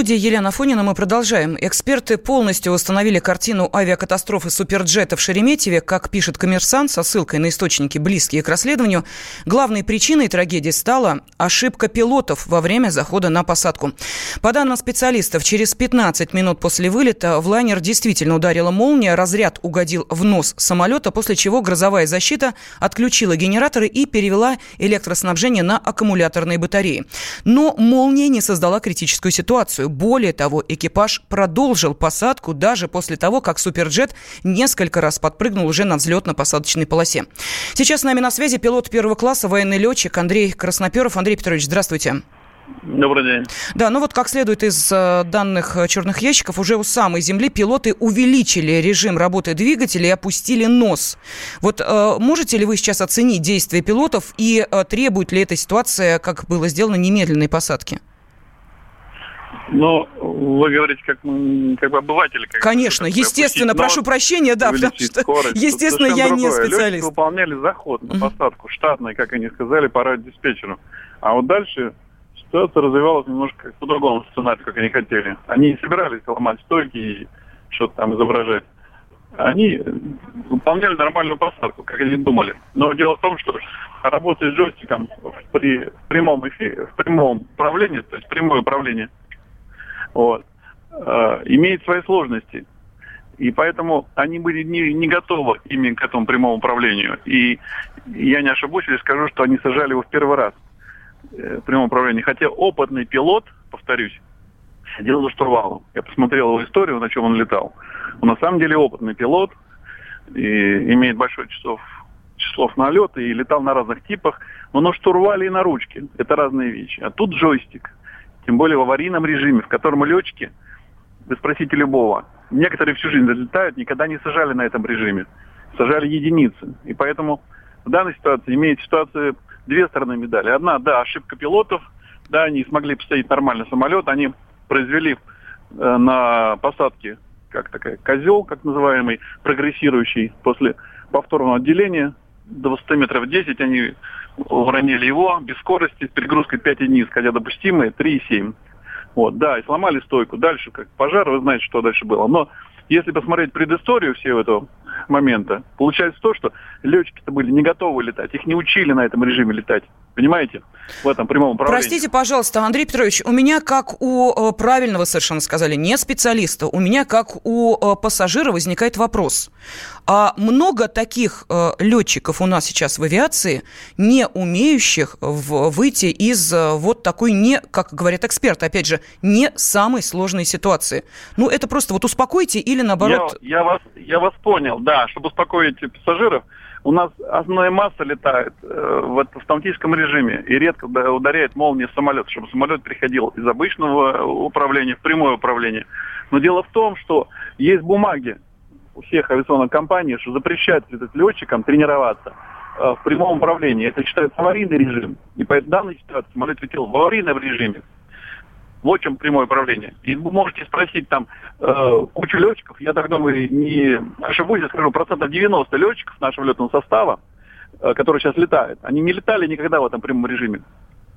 студии Елена Фонина мы продолжаем. Эксперты полностью восстановили картину авиакатастрофы суперджета в Шереметьеве. Как пишет коммерсант со ссылкой на источники, близкие к расследованию, главной причиной трагедии стала ошибка пилотов во время захода на посадку. По данным специалистов, через 15 минут после вылета в лайнер действительно ударила молния, разряд угодил в нос самолета, после чего грозовая защита отключила генераторы и перевела электроснабжение на аккумуляторные батареи. Но молния не создала критическую ситуацию. Более того, экипаж продолжил посадку даже после того, как Суперджет несколько раз подпрыгнул уже на взлетно-посадочной полосе. Сейчас с нами на связи пилот первого класса, военный летчик Андрей Красноперов. Андрей Петрович, здравствуйте. Добрый день. Да, ну вот как следует из э, данных черных ящиков, уже у самой Земли пилоты увеличили режим работы двигателя и опустили нос. Вот э, можете ли вы сейчас оценить действия пилотов и э, требует ли эта ситуация, как было сделано, немедленной посадки? Ну, вы говорите, как, как бы обыватель. Как Конечно, естественно, прошу прощения, да, потому что, скорость. естественно, я другое. не специалист. Летчики выполняли заход на посадку, штатный, как они сказали, по радиодиспетчеру. А вот дальше ситуация развивалась немножко по другому сценарию, как они хотели. Они не собирались ломать стойки и что-то там изображать. Они выполняли нормальную посадку, как они думали. Но дело в том, что работать с джойстиком при прямом эфире, в прямом управлении, то есть прямое управление, вот, э, имеет свои сложности. И поэтому они были не, не готовы именно к этому прямому управлению. И я не ошибусь, если скажу, что они сажали его в первый раз э, прямом управлении. Хотя опытный пилот, повторюсь, сидел за штурвалом. Я посмотрел его историю, на чем он летал. Он на самом деле опытный пилот, и имеет большое часов, числов налета и летал на разных типах, но на штурвале и на ручке. Это разные вещи. А тут джойстик тем более в аварийном режиме, в котором летчики, вы спросите любого, некоторые всю жизнь летают, никогда не сажали на этом режиме, сажали единицы. И поэтому в данной ситуации имеет ситуация две стороны медали. Одна, да, ошибка пилотов, да, они смогли посадить нормально самолет, они произвели э, на посадке как такая козел, как называемый, прогрессирующий после повторного отделения до высоты метров 10 они уронили его без скорости, с перегрузкой 5,1, хотя допустимые 3,7. Вот, да, и сломали стойку. Дальше, как пожар, вы знаете, что дальше было. Но если посмотреть предысторию всего этого момента, получается то, что летчики-то были не готовы летать, их не учили на этом режиме летать. Понимаете? В этом прямом управлении. Простите, пожалуйста, Андрей Петрович, у меня, как у э, правильного совершенно сказали, не специалиста, у меня, как у э, пассажира, возникает вопрос. А много таких э, летчиков у нас сейчас в авиации, не умеющих выйти из вот такой не, как говорят эксперты, опять же, не самой сложной ситуации. Ну, это просто вот успокойте или наоборот... Я, я, вас, я вас понял, да, чтобы успокоить пассажиров, у нас основная масса летает э, в автоматическом режиме и редко ударяет молния в самолет, чтобы самолет переходил из обычного управления в прямое управление. Но дело в том, что есть бумаги у всех авиационных компаний, что запрещают летчикам тренироваться э, в прямом управлении. Это считается аварийный режим. И по данной ситуации самолет летел в аварийном режиме. Вот чем прямое управление. И вы можете спросить там э, кучу летчиков, я так думаю, не ошибусь, я скажу, процентов 90 летчиков нашего летного состава, э, которые сейчас летают, они не летали никогда в этом прямом режиме.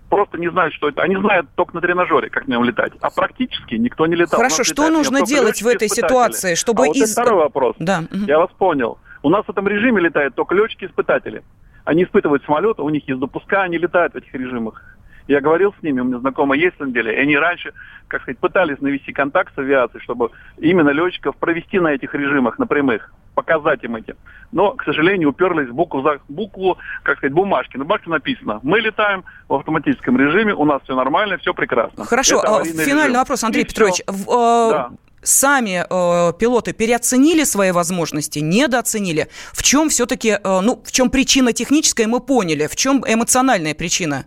Просто не знают, что это. Они знают только на тренажере, как на нем летать. А практически никто не летал. Хорошо, что нужно делать в этой ситуации, чтобы... А вот из... второй вопрос. Да. Я вас понял. У нас в этом режиме летают только летчики-испытатели. Они испытывают самолеты, у них есть допуска, они летают в этих режимах. Я говорил с ними, у меня знакомые есть на деле, и они раньше, как сказать, пытались навести контакт с авиацией, чтобы именно летчиков провести на этих режимах, на прямых, показать им эти. Но, к сожалению, уперлись в букву, за, букву как сказать, бумажки. На бумажке написано, мы летаем в автоматическом режиме, у нас все нормально, все прекрасно. Хорошо, а, финальный режим. вопрос, Андрей и Петрович. В, э, да. Сами э, пилоты переоценили свои возможности, недооценили. В чем все-таки, э, ну, в чем причина техническая, мы поняли. В чем эмоциональная причина?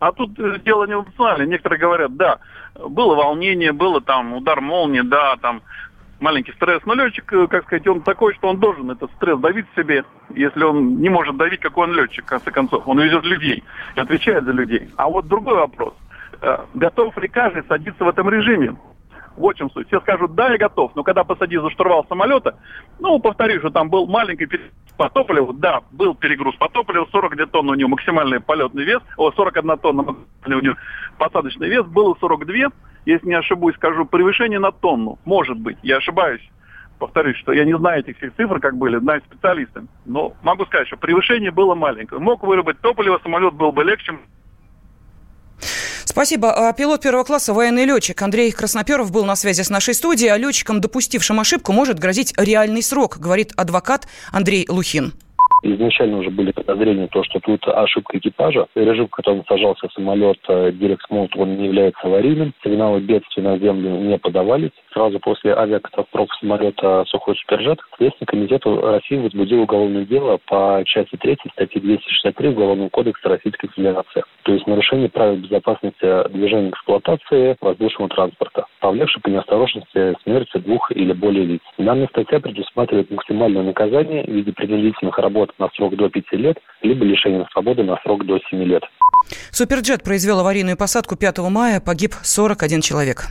А тут э, дело не эмоциональное. Некоторые говорят, да, было волнение, было там удар молнии, да, там маленький стресс. Но летчик, э, как сказать, он такой, что он должен этот стресс давить себе. Если он не может давить, какой он летчик, в конце концов. Он везет людей и отвечает за людей. А вот другой вопрос. Э, готов ли каждый садиться в этом режиме? В чем суть. Все скажут, да, я готов. Но когда посадил за штурвал самолета, ну, повторю, что там был маленький по топливу. Да, был перегруз по топливу, 42 тонны у него максимальный полетный вес, о, 41 тонна у него посадочный вес, было 42, если не ошибусь, скажу, превышение на тонну. Может быть, я ошибаюсь. Повторюсь, что я не знаю этих всех цифр, как были, знаю специалисты. Но могу сказать, что превышение было маленькое. Мог выработать топливо, самолет был бы легче, Спасибо. А пилот первого класса, военный летчик Андрей Красноперов был на связи с нашей студией. А летчикам, допустившим ошибку, может грозить реальный срок, говорит адвокат Андрей Лухин. Изначально уже были подозрения, то, что тут ошибка экипажа. Режим, в котором сажался самолет Дирекс Молт, он не является аварийным. Сигналы бедствия на землю не подавались. Сразу после авиакатастрофы самолета «Сухой Суперджет» Следственный комитет России возбудил уголовное дело по части 3 статьи 263 Уголовного кодекса Российской Федерации. То есть нарушение правил безопасности движения эксплуатации воздушного транспорта, повлекший по неосторожности смерти двух или более лиц. Данная статья предусматривает максимальное наказание в виде принудительных работ на срок до 5 лет, либо лишение свободы на срок до 7 лет. Суперджет произвел аварийную посадку 5 мая, погиб 41 человек.